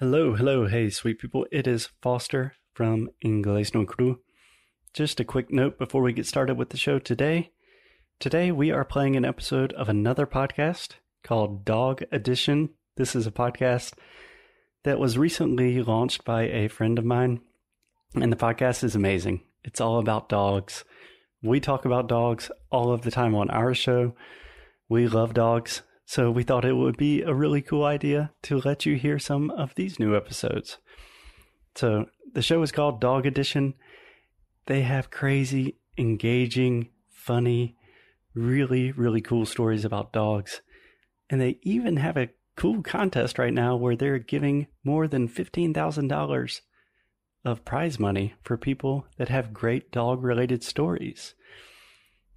Hello, hello, hey, sweet people. It is Foster from Inglés No Cru. Just a quick note before we get started with the show today. Today we are playing an episode of another podcast called Dog Edition. This is a podcast that was recently launched by a friend of mine, and the podcast is amazing. It's all about dogs. We talk about dogs all of the time on our show. We love dogs. So we thought it would be a really cool idea to let you hear some of these new episodes. So the show is called Dog Edition. They have crazy, engaging, funny, really, really cool stories about dogs. And they even have a cool contest right now where they're giving more than $15,000 of prize money for people that have great dog related stories.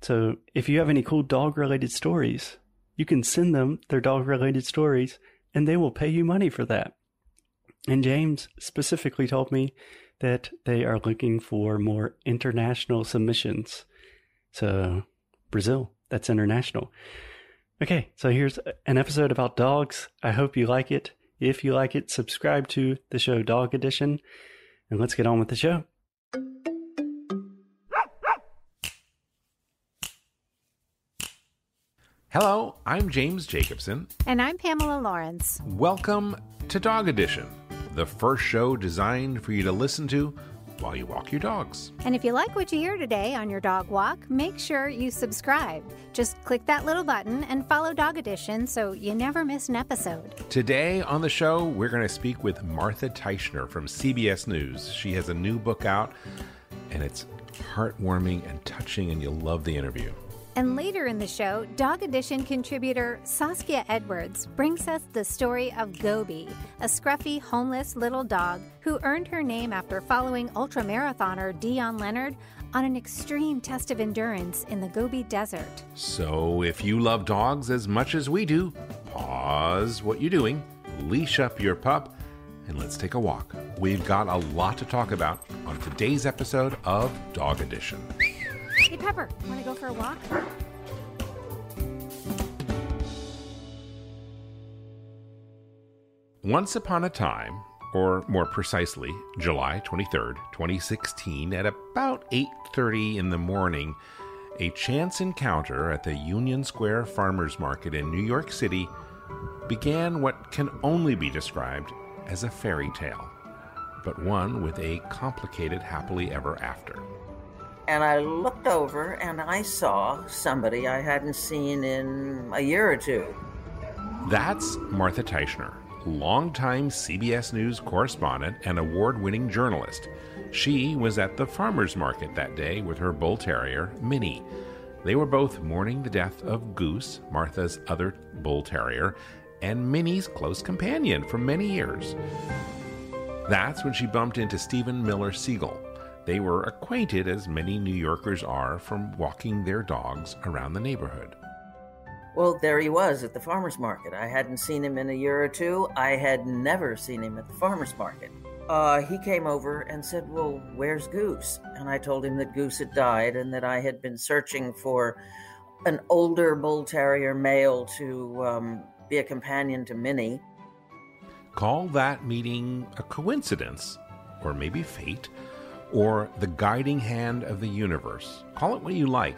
So if you have any cool dog related stories, you can send them their dog related stories and they will pay you money for that. And James specifically told me that they are looking for more international submissions. So, Brazil, that's international. Okay, so here's an episode about dogs. I hope you like it. If you like it, subscribe to the show Dog Edition. And let's get on with the show. Hello, I'm James Jacobson. And I'm Pamela Lawrence. Welcome to Dog Edition, the first show designed for you to listen to while you walk your dogs. And if you like what you hear today on your dog walk, make sure you subscribe. Just click that little button and follow Dog Edition so you never miss an episode. Today on the show, we're going to speak with Martha Teichner from CBS News. She has a new book out, and it's heartwarming and touching, and you'll love the interview. And later in the show, Dog Edition contributor Saskia Edwards brings us the story of Gobi, a scruffy, homeless little dog who earned her name after following ultramarathoner Dion Leonard on an extreme test of endurance in the Gobi Desert. So if you love dogs as much as we do, pause what you're doing, leash up your pup, and let's take a walk. We've got a lot to talk about on today's episode of Dog Edition. Hey, Pepper, want to go for a walk? Once upon a time, or more precisely, July 23rd, 2016, at about 8:30 in the morning, a chance encounter at the Union Square Farmers Market in New York City began what can only be described as a fairy tale, but one with a complicated happily ever after. And I looked over and I saw somebody I hadn't seen in a year or two. That's Martha Teichner, longtime CBS News correspondent and award winning journalist. She was at the farmer's market that day with her bull terrier, Minnie. They were both mourning the death of Goose, Martha's other bull terrier, and Minnie's close companion for many years. That's when she bumped into Stephen Miller Siegel. They were acquainted as many New Yorkers are from walking their dogs around the neighborhood. Well, there he was at the farmer's market. I hadn't seen him in a year or two. I had never seen him at the farmer's market. Uh, he came over and said, Well, where's Goose? And I told him that Goose had died and that I had been searching for an older bull terrier male to um, be a companion to Minnie. Call that meeting a coincidence, or maybe fate, or the guiding hand of the universe. Call it what you like.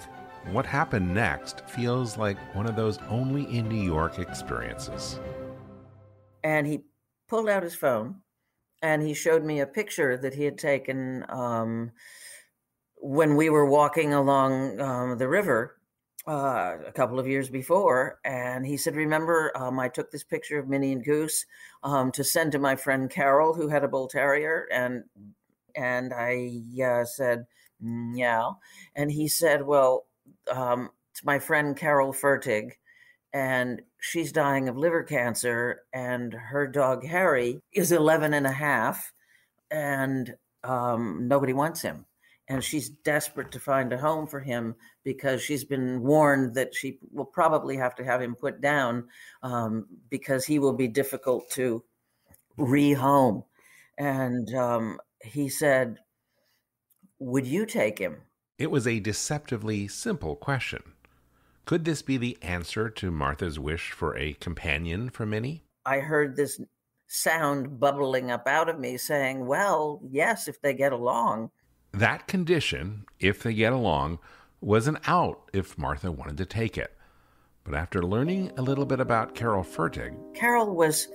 What happened next feels like one of those only in New York experiences. And he pulled out his phone and he showed me a picture that he had taken um, when we were walking along um, the river uh, a couple of years before. And he said, Remember, um, I took this picture of Minnie and Goose um, to send to my friend Carol, who had a bull terrier. And and I uh, said, yeah. And he said, well, um, it's my friend Carol Fertig, and she's dying of liver cancer, and her dog Harry is 11 and a half, and um, nobody wants him. And she's desperate to find a home for him because she's been warned that she will probably have to have him put down um, because he will be difficult to rehome. And um, he said, Would you take him? It was a deceptively simple question. Could this be the answer to Martha's wish for a companion for Minnie? I heard this sound bubbling up out of me saying, Well, yes, if they get along. That condition, if they get along, was an out if Martha wanted to take it. But after learning a little bit about Carol Fertig, Carol was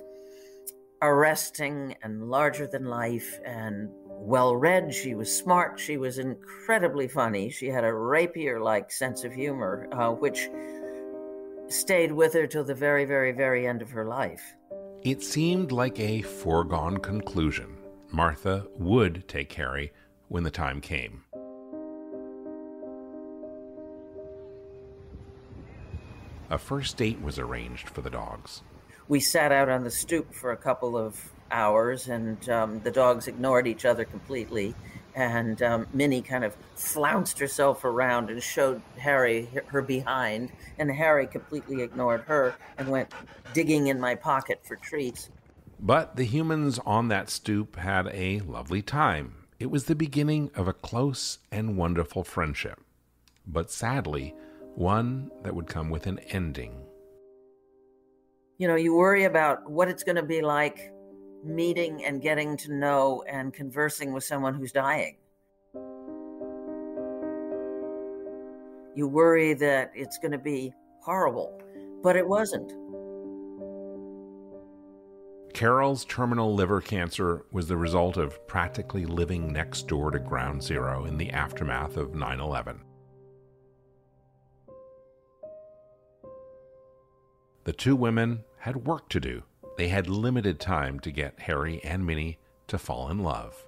arresting and larger than life and well read. She was smart. She was incredibly funny. She had a rapier like sense of humor, uh, which stayed with her till the very, very, very end of her life. It seemed like a foregone conclusion. Martha would take Harry when the time came. A first date was arranged for the dogs. We sat out on the stoop for a couple of hours, and um, the dogs ignored each other completely. And um, Minnie kind of flounced herself around and showed Harry her behind, and Harry completely ignored her and went digging in my pocket for treats. But the humans on that stoop had a lovely time. It was the beginning of a close and wonderful friendship, but sadly, one that would come with an ending. You know, you worry about what it's going to be like meeting and getting to know and conversing with someone who's dying. You worry that it's going to be horrible, but it wasn't. Carol's terminal liver cancer was the result of practically living next door to ground zero in the aftermath of 9 11. The two women had work to do they had limited time to get Harry and Minnie to fall in love.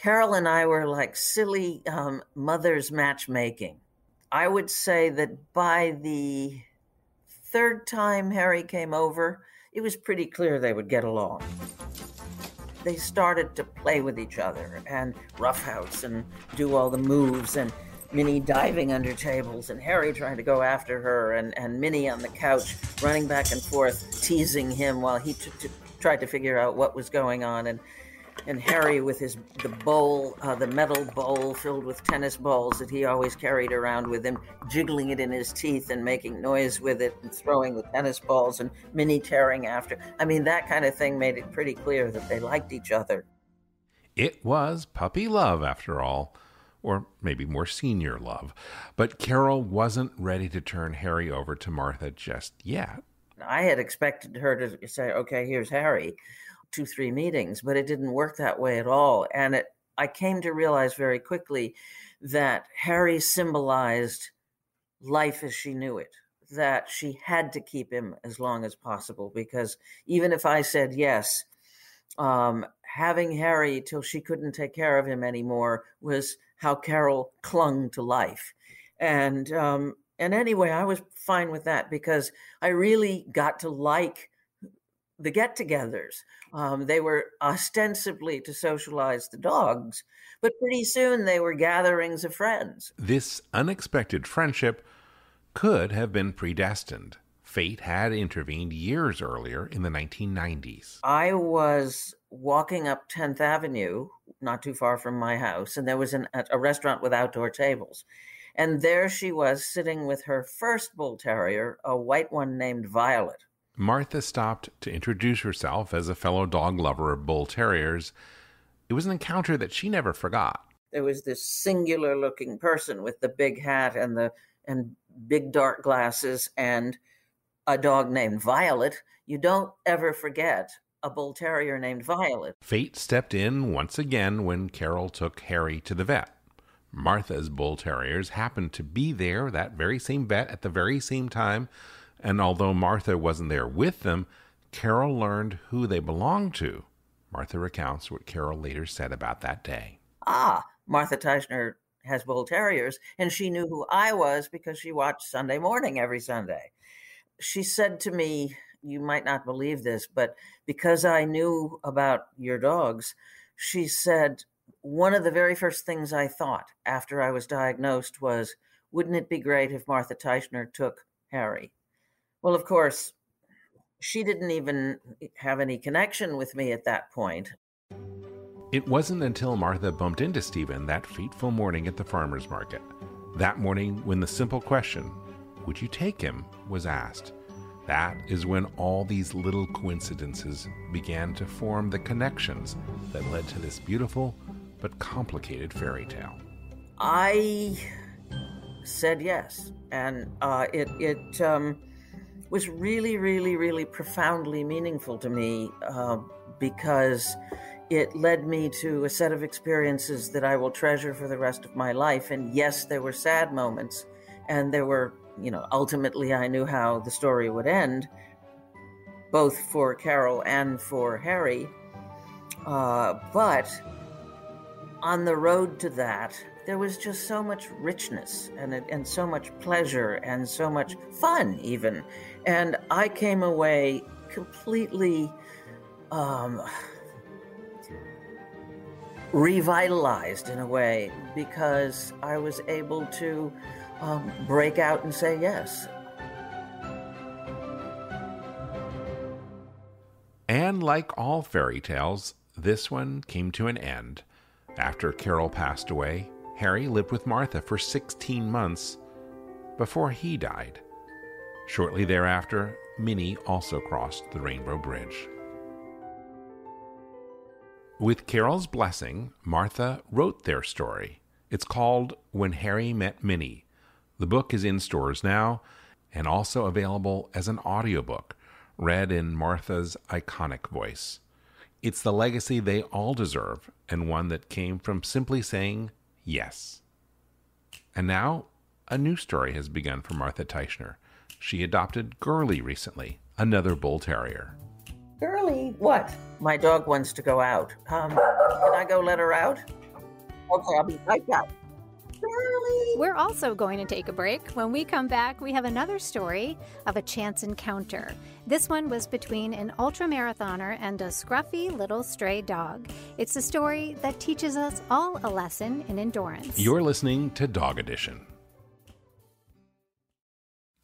Carol and I were like silly um, mothers matchmaking. I would say that by the third time Harry came over, it was pretty clear they would get along. They started to play with each other and roughhouse and do all the moves and Minnie diving under tables and Harry trying to go after her and, and Minnie on the couch running back and forth, teasing him while he t- t- tried to figure out what was going on. And and Harry with his the bowl, uh, the metal bowl filled with tennis balls that he always carried around with him, jiggling it in his teeth and making noise with it and throwing the tennis balls and Minnie tearing after. I mean, that kind of thing made it pretty clear that they liked each other. It was puppy love, after all or maybe more senior love. But Carol wasn't ready to turn Harry over to Martha just yet. I had expected her to say, okay, here's Harry, two, three meetings, but it didn't work that way at all. And it, I came to realize very quickly that Harry symbolized life as she knew it, that she had to keep him as long as possible, because even if I said yes, um, having Harry till she couldn't take care of him anymore was how Carol clung to life. And um, and anyway, I was fine with that because I really got to like the get-togethers. Um, they were ostensibly to socialize the dogs, but pretty soon they were gatherings of friends. This unexpected friendship could have been predestined. Fate had intervened years earlier in the 1990s. I was walking up 10th Avenue, not too far from my house, and there was an, a restaurant with outdoor tables. And there she was sitting with her first bull terrier, a white one named Violet. Martha stopped to introduce herself as a fellow dog lover of bull terriers. It was an encounter that she never forgot. There was this singular looking person with the big hat and the and big dark glasses and a dog named Violet, you don't ever forget a bull terrier named Violet. Fate stepped in once again when Carol took Harry to the vet. Martha's bull terriers happened to be there, that very same vet, at the very same time, and although Martha wasn't there with them, Carol learned who they belonged to. Martha recounts what Carol later said about that day. Ah, Martha Teichner has bull terriers, and she knew who I was because she watched Sunday morning every Sunday she said to me, You might not believe this, but because I knew about your dogs, she said, One of the very first things I thought after I was diagnosed was, Wouldn't it be great if Martha Teichner took Harry? Well, of course, she didn't even have any connection with me at that point. It wasn't until Martha bumped into Stephen that fateful morning at the farmer's market. That morning, when the simple question, would you take him? was asked. That is when all these little coincidences began to form the connections that led to this beautiful but complicated fairy tale. I said yes, and uh, it it um, was really, really, really profoundly meaningful to me uh, because it led me to a set of experiences that I will treasure for the rest of my life. And yes, there were sad moments, and there were, you know, ultimately I knew how the story would end, both for Carol and for Harry. Uh, but on the road to that, there was just so much richness and and so much pleasure and so much fun even, and I came away completely um, revitalized in a way because I was able to um, break out and say yes. And like all fairy tales, this one came to an end. After Carol passed away, Harry lived with Martha for 16 months before he died. Shortly thereafter, Minnie also crossed the Rainbow Bridge. With Carol's blessing, Martha wrote their story. It's called When Harry Met Minnie. The book is in stores now and also available as an audiobook, read in Martha's iconic voice. It's the legacy they all deserve and one that came from simply saying yes. And now, a new story has begun for Martha Teichner. She adopted Girly recently, another bull terrier. Girly, what? My dog wants to go out. Um, can I go let her out? Okay, I'll be right back. Girly. We're also going to take a break. When we come back, we have another story of a chance encounter. This one was between an ultramarathoner and a scruffy little stray dog. It's a story that teaches us all a lesson in endurance. You're listening to Dog Edition.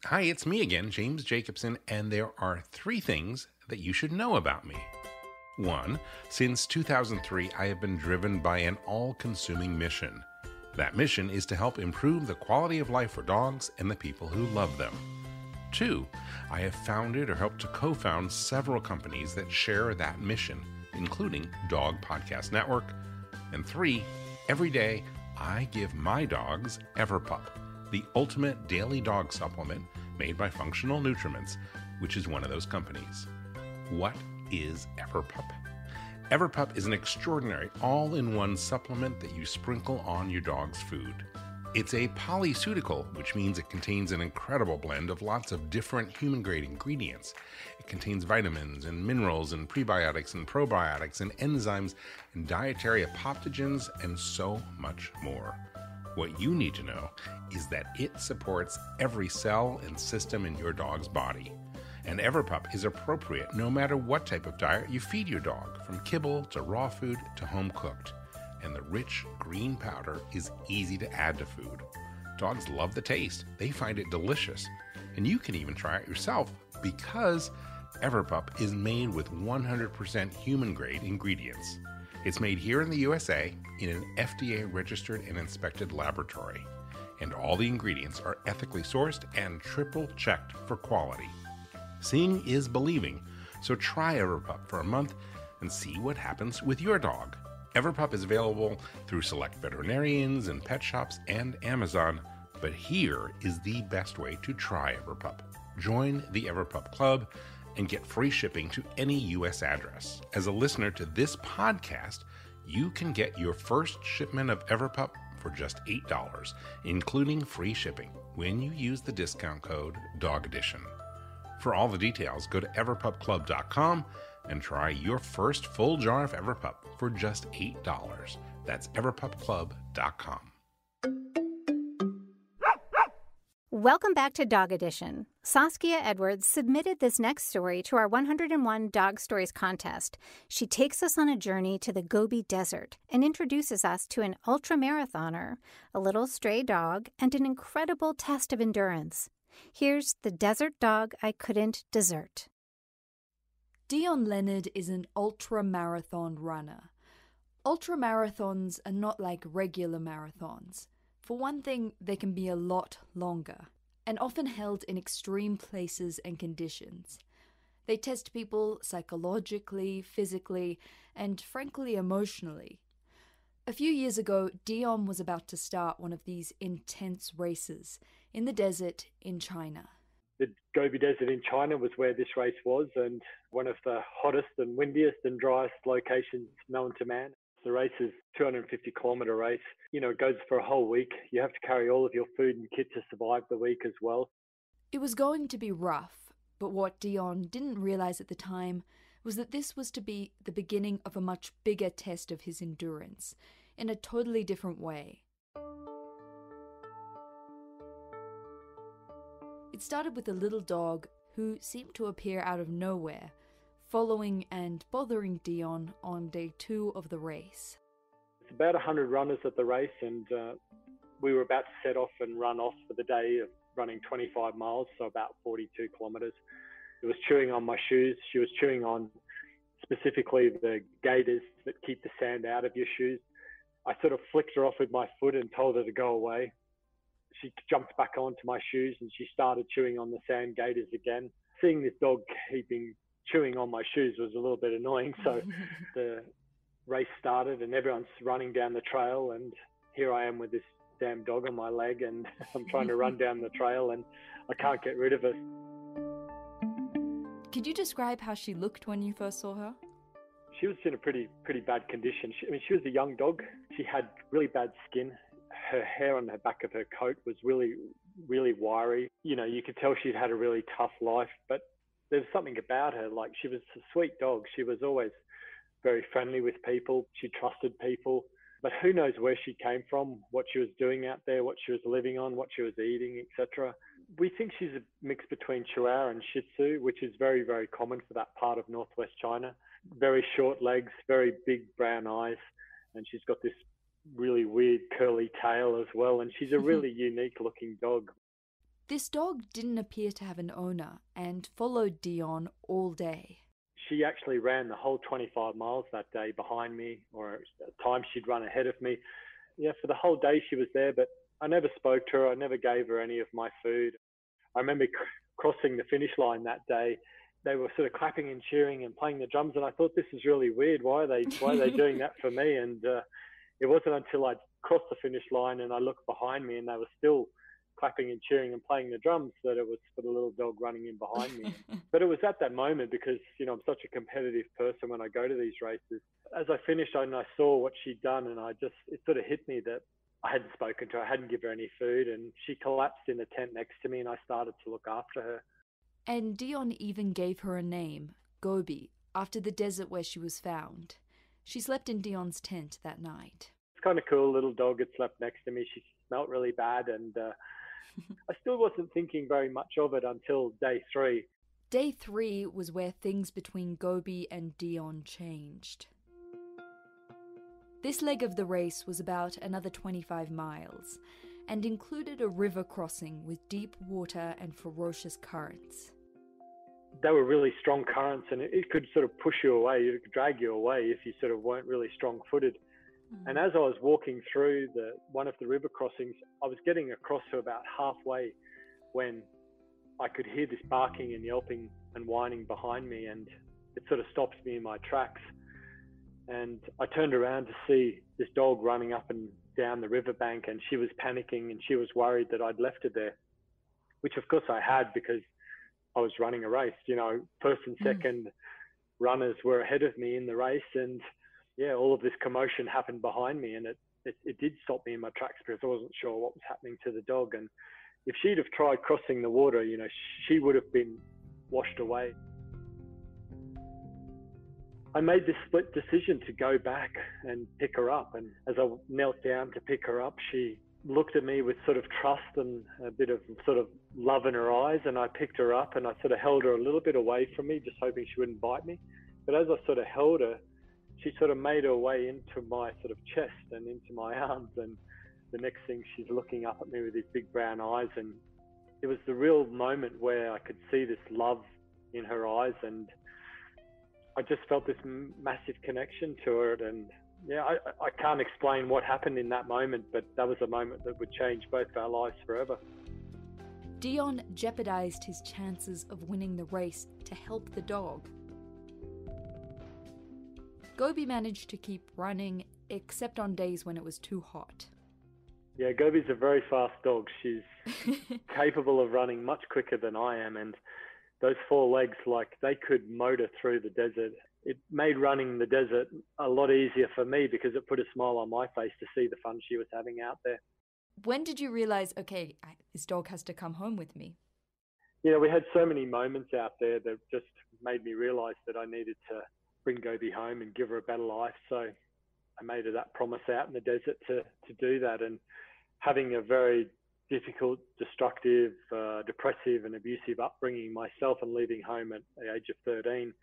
Hi, it's me again, James Jacobson, and there are three things that you should know about me. One, since 2003, I have been driven by an all consuming mission. That mission is to help improve the quality of life for dogs and the people who love them. Two, I have founded or helped to co found several companies that share that mission, including Dog Podcast Network. And three, every day I give my dogs Everpup, the ultimate daily dog supplement made by Functional Nutriments, which is one of those companies. What is Everpup? Everpup is an extraordinary all in one supplement that you sprinkle on your dog's food. It's a polyceutical, which means it contains an incredible blend of lots of different human grade ingredients. It contains vitamins and minerals and prebiotics and probiotics and enzymes and dietary adaptogens and so much more. What you need to know is that it supports every cell and system in your dog's body. And Everpup is appropriate no matter what type of diet you feed your dog, from kibble to raw food to home cooked. And the rich green powder is easy to add to food. Dogs love the taste, they find it delicious. And you can even try it yourself because Everpup is made with 100% human grade ingredients. It's made here in the USA in an FDA registered and inspected laboratory. And all the ingredients are ethically sourced and triple checked for quality. Seeing is believing, so try Everpup for a month and see what happens with your dog. Everpup is available through select veterinarians and pet shops and Amazon, but here is the best way to try Everpup. Join the Everpup Club and get free shipping to any U.S. address. As a listener to this podcast, you can get your first shipment of Everpup for just $8, including free shipping, when you use the discount code Dog Edition. For all the details, go to everpupclub.com and try your first full jar of Everpup for just $8. That's everpupclub.com. Welcome back to Dog Edition. Saskia Edwards submitted this next story to our 101 Dog Stories contest. She takes us on a journey to the Gobi Desert and introduces us to an ultramarathoner, a little stray dog, and an incredible test of endurance. Here's the desert dog I couldn't desert. Dion Leonard is an ultra marathon runner. Ultra marathons are not like regular marathons. For one thing, they can be a lot longer. and often held in extreme places and conditions. They test people psychologically, physically, and frankly emotionally. A few years ago, Dion was about to start one of these intense races in the desert in China. The Gobi Desert in China was where this race was, and one of the hottest and windiest and driest locations known to man. The race is 250 kilometer race. You know, it goes for a whole week. You have to carry all of your food and kit to survive the week as well. It was going to be rough, but what Dion didn't realize at the time was that this was to be the beginning of a much bigger test of his endurance in a totally different way. It started with a little dog who seemed to appear out of nowhere following and bothering Dion on day two of the race. It's about 100 runners at the race, and uh, we were about to set off and run off for the day of running 25 miles, so about 42 kilometers. It was chewing on my shoes. She was chewing on specifically the gaiters that keep the sand out of your shoes. I sort of flicked her off with my foot and told her to go away. She jumped back onto my shoes and she started chewing on the sand gaiters again. Seeing this dog keeping chewing on my shoes was a little bit annoying. So the race started and everyone's running down the trail and here I am with this damn dog on my leg and I'm trying to run down the trail and I can't get rid of it. Could you describe how she looked when you first saw her? She was in a pretty pretty bad condition. She, I mean, she was a young dog. She had really bad skin. Her hair on the back of her coat was really really wiry. You know, you could tell she'd had a really tough life, but there was something about her. Like she was a sweet dog. She was always very friendly with people. She trusted people. But who knows where she came from, what she was doing out there, what she was living on, what she was eating, etc. We think she's a mix between Chihuahua and Shih Tzu, which is very, very common for that part of northwest China. Very short legs, very big brown eyes, and she's got this really weird curly tail as well. And she's a really unique looking dog. This dog didn't appear to have an owner and followed Dion all day. She actually ran the whole 25 miles that day behind me, or at times she'd run ahead of me. Yeah, for the whole day she was there, but I never spoke to her. I never gave her any of my food. I remember c- crossing the finish line that day. They were sort of clapping and cheering and playing the drums, and I thought this is really weird. Why are they Why are they doing that for me? And uh, it wasn't until I crossed the finish line and I looked behind me, and they were still clapping and cheering and playing the drums that it was for the little dog running in behind me. but it was at that moment because, you know, I'm such a competitive person when I go to these races. As I finished and I saw what she'd done and I just, it sort of hit me that I hadn't spoken to her, I hadn't given her any food and she collapsed in the tent next to me and I started to look after her. And Dion even gave her a name, Gobi, after the desert where she was found. She slept in Dion's tent that night. It's kind of cool. Little dog had slept next to me. She smelt really bad and uh, I still wasn't thinking very much of it until day three. Day three was where things between Gobi and Dion changed. This leg of the race was about another 25 miles and included a river crossing with deep water and ferocious currents. They were really strong currents and it, could sort of push you away, it could drag you away if you sort of weren't really strong footed. Hmm. And as I was walking through the one of the river crossings, I was getting across to about halfway when I could hear this barking and yelping and whining behind me, and it sort of stopped me in my tracks. And I turned around to see this dog running up and down the riverbank, and she was panicking and she was worried that I'd left her there, which of course I had because I was running a race. You know, first and second mm. runners were ahead of me in the race, and yeah, all of this commotion happened behind me, and it, it, it did stop me in my tracks because I wasn't sure what was happening to the dog. And if she'd have tried crossing the water, you know, she would have been washed away. I made this split decision to go back and pick her up. And as I knelt down to pick her up, she looked at me with sort of trust and a bit of sort of love in her eyes. And I picked her up and I sort of held her a little bit away from me, just hoping she wouldn't bite me. But as I sort of held her, she sort of made her way into my sort of chest and into my arms. And the next thing, she's looking up at me with these big brown eyes. And it was the real moment where I could see this love in her eyes. And I just felt this massive connection to it, And yeah, I, I can't explain what happened in that moment, but that was a moment that would change both our lives forever. Dion jeopardized his chances of winning the race to help the dog. Gobi managed to keep running, except on days when it was too hot. Yeah, Gobi's a very fast dog. She's capable of running much quicker than I am, and those four legs, like they could motor through the desert. It made running the desert a lot easier for me because it put a smile on my face to see the fun she was having out there. When did you realize, okay, this dog has to come home with me? You know, we had so many moments out there that just made me realize that I needed to bring Gobi home and give her a better life. So I made her that promise out in the desert to, to do that. And having a very difficult, destructive, uh, depressive, and abusive upbringing myself and leaving home at the age of 13,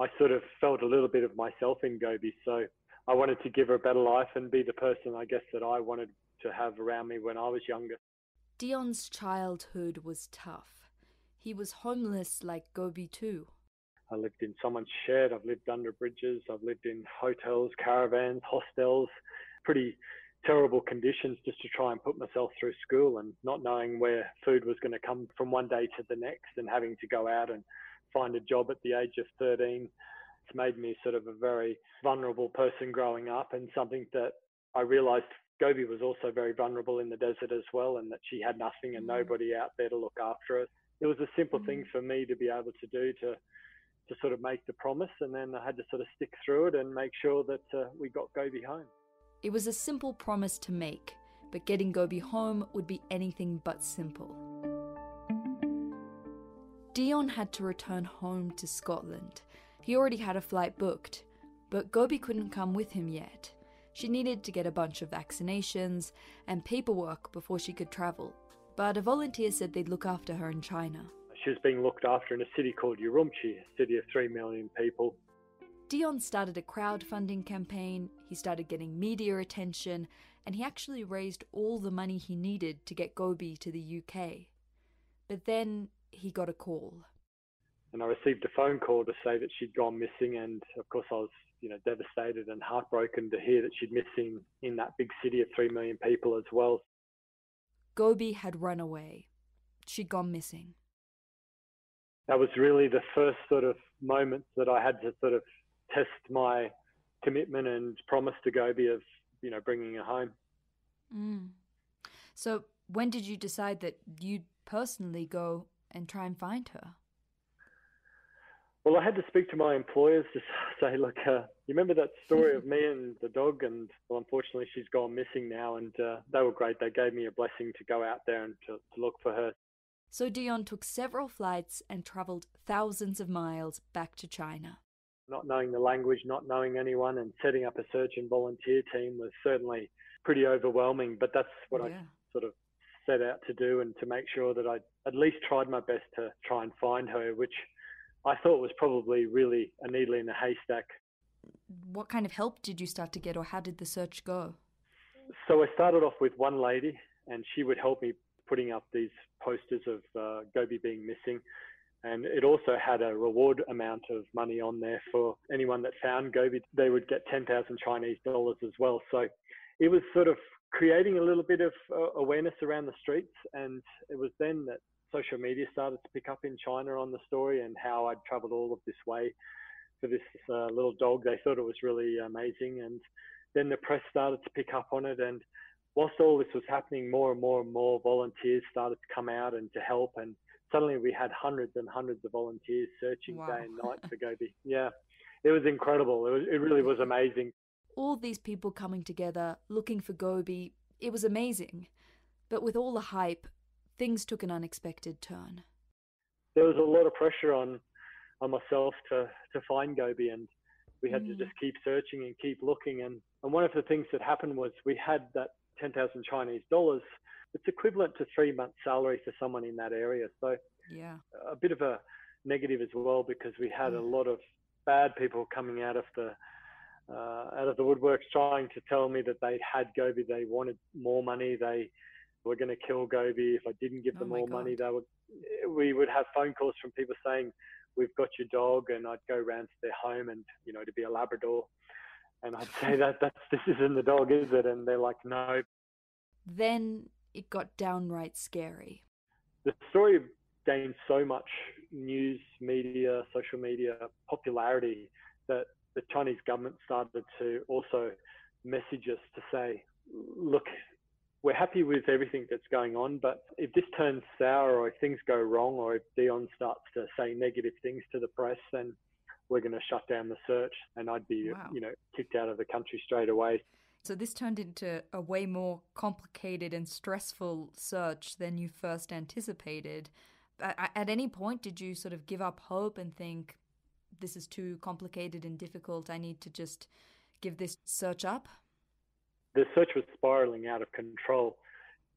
I sort of felt a little bit of myself in Gobi. So I wanted to give her a better life and be the person, I guess, that I wanted to have around me when I was younger. Dion's childhood was tough. He was homeless like Gobi too. I lived in someone's shed. I've lived under bridges. I've lived in hotels, caravans, hostels, pretty terrible conditions just to try and put myself through school and not knowing where food was going to come from one day to the next and having to go out and find a job at the age of 13. It's made me sort of a very vulnerable person growing up and something that I realized Gobi was also very vulnerable in the desert as well and that she had nothing and mm. nobody out there to look after her. It was a simple thing mm. for me to be able to do to to sort of make the promise and then I had to sort of stick through it and make sure that uh, we got Gobi home. It was a simple promise to make, but getting Gobi home would be anything but simple. Dion had to return home to Scotland. He already had a flight booked, but Gobi couldn't come with him yet. She needed to get a bunch of vaccinations and paperwork before she could travel, but a volunteer said they'd look after her in China. She was being looked after in a city called Urumqi, a city of 3 million people. Dion started a crowdfunding campaign, he started getting media attention, and he actually raised all the money he needed to get Gobi to the UK. But then he got a call. And I received a phone call to say that she'd gone missing, and of course I was, you know, devastated and heartbroken to hear that she'd missing in that big city of three million people as well. Gobi had run away. She'd gone missing. That was really the first sort of moment that I had to sort of test my commitment and promise to Gobi of you know bringing her home. Mm. So when did you decide that you'd personally go and try and find her? Well, I had to speak to my employers to say, look, uh, you remember that story of me and the dog? And well, unfortunately, she's gone missing now. And uh, they were great. They gave me a blessing to go out there and to, to look for her. So Dion took several flights and travelled thousands of miles back to China not knowing the language, not knowing anyone, and setting up a search and volunteer team was certainly pretty overwhelming. But that's what yeah. I sort of set out to do and to make sure that I at least tried my best to try and find her, which I thought was probably really a needle in a haystack. What kind of help did you start to get, or how did the search go? So I started off with one lady, and she would help me putting up these posters of uh, Gobi being missing. And it also had a reward amount of money on there for anyone that found Gobi. They would get 10,000 Chinese dollars as well. So it was sort of creating a little bit of uh, awareness around the streets. And it was then that social media started to pick up in China on the story and how I'd traveled all of this way for this uh, little dog. They thought it was really amazing. And then the press started to pick up on it. And whilst all this was happening, more and more and more volunteers started to come out and to help. And suddenly we had hundreds and hundreds of volunteers searching wow. day and night for Gobi. Yeah, it was incredible. It, was, it really was amazing. All these people coming together, looking for Gobi, it was amazing. But with all the hype, things took an unexpected turn. There was a lot of pressure on on myself to to find Gobi, and we had mm. to just keep searching and keep looking. And and one of the things that happened was we had that ten thousand Chinese dollars it's equivalent to three months' salary for someone in that area. So yeah, a bit of a negative as well because we had a lot of bad people coming out of the uh, out of the woodworks trying to tell me that they had Gobi, they wanted more money, they were going to kill Gobi. If I didn't give oh them more God. money, they would. We would have phone calls from people saying, "We've got your dog," and I'd go round to their home and you know to be a Labrador, and I'd say that that's this isn't the dog, is it? And they're like, "No." Then it got downright scary. the story gained so much news media, social media popularity that the Chinese government started to also message us to say, look, we're happy with everything that's going on, but if this turns sour or if things go wrong or if Dion starts to say negative things to the press, then we're going to shut down the search and I'd be, wow. you know, kicked out of the country straight away. So this turned into a way more complicated and stressful search than you first anticipated. At any point, did you sort of give up hope and think, this is too complicated and difficult, I need to just give this search up? the search was spiraling out of control.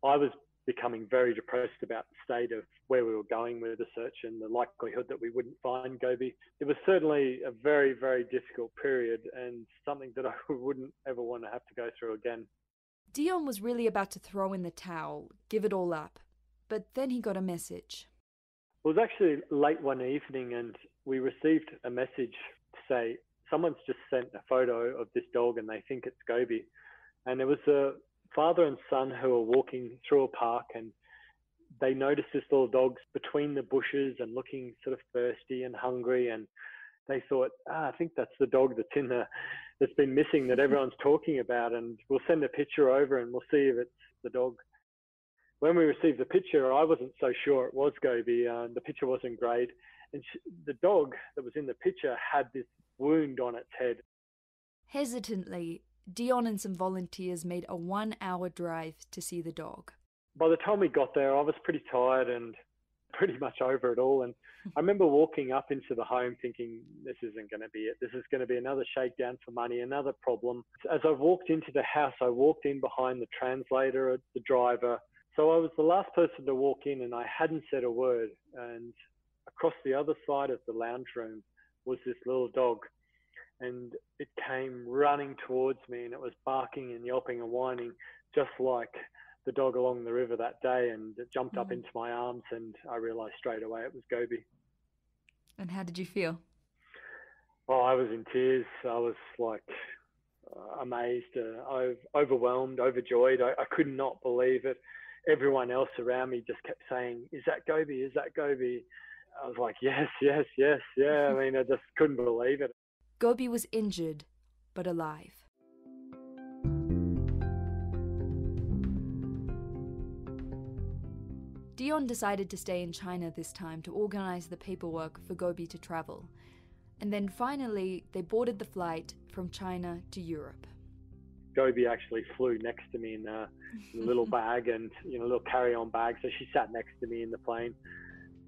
I was becoming very depressed about the state of where we were going with the search and the likelihood that we wouldn't find Gobi. It was certainly a very, very difficult period and something that I wouldn't ever want to have to go through again. Dion was really about to throw in the towel, give it all up, but then he got a message. It was actually late one evening and we received a message to say someone's just sent a photo of this dog and they think it's Gobi and it was a father and son who were walking through a park and they noticed this little dog between the bushes and looking sort of thirsty and hungry and they thought ah, i think that's the dog that's in the that's been missing that everyone's talking about and we'll send a picture over and we'll see if it's the dog. When we received the picture i wasn't so sure it was gobi uh, the picture wasn't great and she, the dog that was in the picture had this wound on its head. Hesitantly Dion and some volunteers made a one hour drive to see the dog. By the time we got there, I was pretty tired and pretty much over it all. And I remember walking up into the home thinking, this isn't going to be it. This is going to be another shakedown for money, another problem. As I walked into the house, I walked in behind the translator, the driver. So I was the last person to walk in and I hadn't said a word. And across the other side of the lounge room was this little dog and it came running towards me and it was barking and yelping and whining just like the dog along the river that day and it jumped mm. up into my arms and I realized straight away it was Gobi. And how did you feel? Oh, I was in tears. I was like uh, amazed, uh, overwhelmed, overjoyed. I, I could not believe it. Everyone else around me just kept saying, "Is that Gobi? Is that Gobi?" I was like, "Yes, yes, yes, yeah." I mean, I just couldn't believe it. Gobi was injured, but alive. Dion decided to stay in China this time to organize the paperwork for Gobi to travel. And then finally, they boarded the flight from China to Europe. Gobi actually flew next to me in a, in a little bag and you know a little carry-on bag, so she sat next to me in the plane.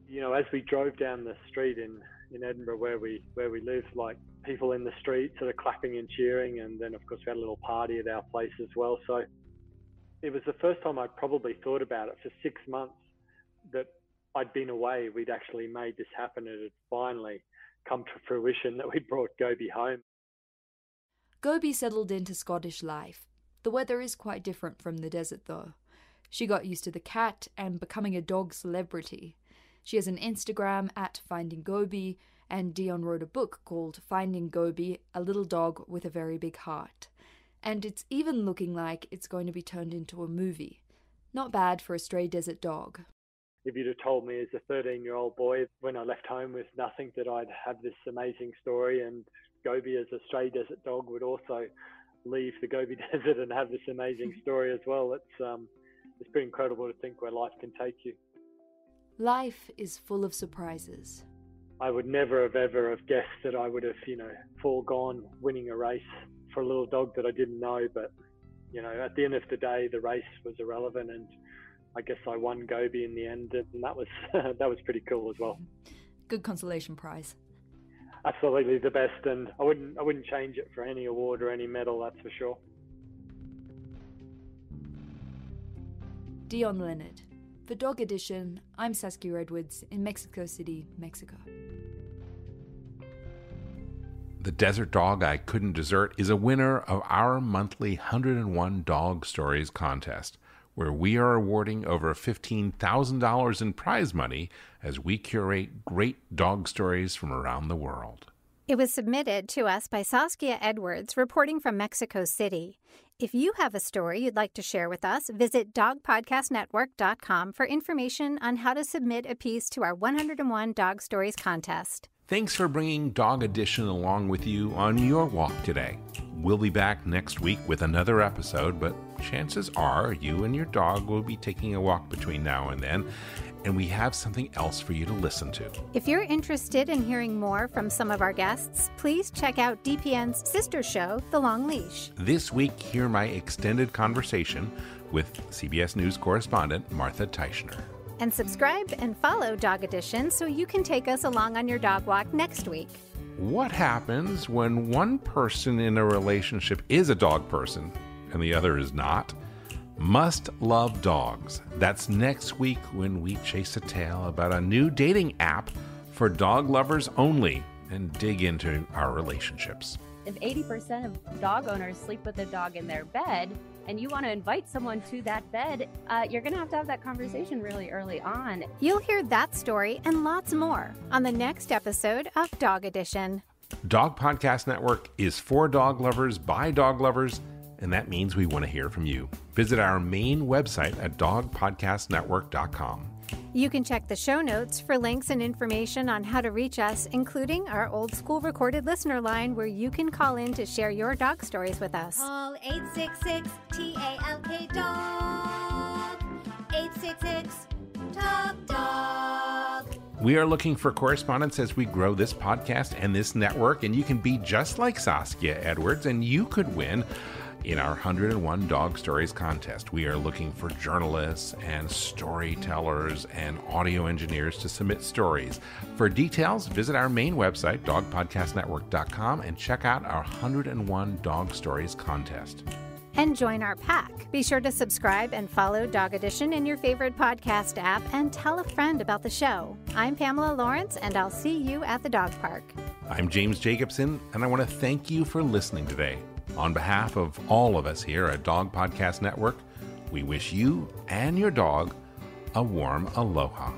You know, as we drove down the street in in Edinburgh where we where we live, like people in the street sort of clapping and cheering, and then of course we had a little party at our place as well. So it was the first time I'd probably thought about it for six months that I'd been away. We'd actually made this happen, and it finally come to fruition that we'd brought Gobi home. Gobi settled into Scottish life. The weather is quite different from the desert, though. She got used to the cat and becoming a dog celebrity. She has an Instagram at Finding Gobi, and Dion wrote a book called Finding Gobi A Little Dog with a Very Big Heart. And it's even looking like it's going to be turned into a movie. Not bad for a stray desert dog. If you'd have told me as a 13 year old boy when I left home with nothing that I'd have this amazing story and Gobi as a stray desert dog would also leave the Gobi Desert and have this amazing story as well, it's, um, it's pretty incredible to think where life can take you. Life is full of surprises. I would never have ever have guessed that I would have, you know, foregone winning a race for a little dog that I didn't know. But, you know, at the end of the day, the race was irrelevant, and I guess I won Gobi in the end, and that was that was pretty cool as well. Good consolation prize. Absolutely the best, and I wouldn't I wouldn't change it for any award or any medal. That's for sure. Dion Leonard. For Dog Edition, I'm Saskia Edwards in Mexico City, Mexico. The Desert Dog I Couldn't Desert is a winner of our monthly 101 Dog Stories contest, where we are awarding over $15,000 in prize money as we curate great dog stories from around the world. It was submitted to us by Saskia Edwards, reporting from Mexico City. If you have a story you'd like to share with us, visit dogpodcastnetwork.com for information on how to submit a piece to our 101 Dog Stories contest. Thanks for bringing Dog Edition along with you on your walk today. We'll be back next week with another episode, but chances are you and your dog will be taking a walk between now and then, and we have something else for you to listen to. If you're interested in hearing more from some of our guests, please check out DPN's sister show, The Long Leash. This week, hear my extended conversation with CBS News correspondent Martha Teichner. And subscribe and follow Dog Edition so you can take us along on your dog walk next week. What happens when one person in a relationship is a dog person and the other is not? Must Love Dogs. That's next week when we chase a tale about a new dating app for dog lovers only and dig into our relationships. If 80% of dog owners sleep with a dog in their bed, and you want to invite someone to that bed, uh, you're going to have to have that conversation really early on. You'll hear that story and lots more on the next episode of Dog Edition. Dog Podcast Network is for dog lovers by dog lovers, and that means we want to hear from you. Visit our main website at dogpodcastnetwork.com. You can check the show notes for links and information on how to reach us, including our old school recorded listener line where you can call in to share your dog stories with us. Call 866 TALK Dog. 866 Talk Dog. We are looking for correspondence as we grow this podcast and this network, and you can be just like Saskia Edwards, and you could win in our 101 Dog Stories contest, we are looking for journalists and storytellers and audio engineers to submit stories. For details, visit our main website, dogpodcastnetwork.com, and check out our 101 Dog Stories contest. And join our pack. Be sure to subscribe and follow Dog Edition in your favorite podcast app and tell a friend about the show. I'm Pamela Lawrence, and I'll see you at the dog park. I'm James Jacobson, and I want to thank you for listening today. On behalf of all of us here at Dog Podcast Network, we wish you and your dog a warm aloha.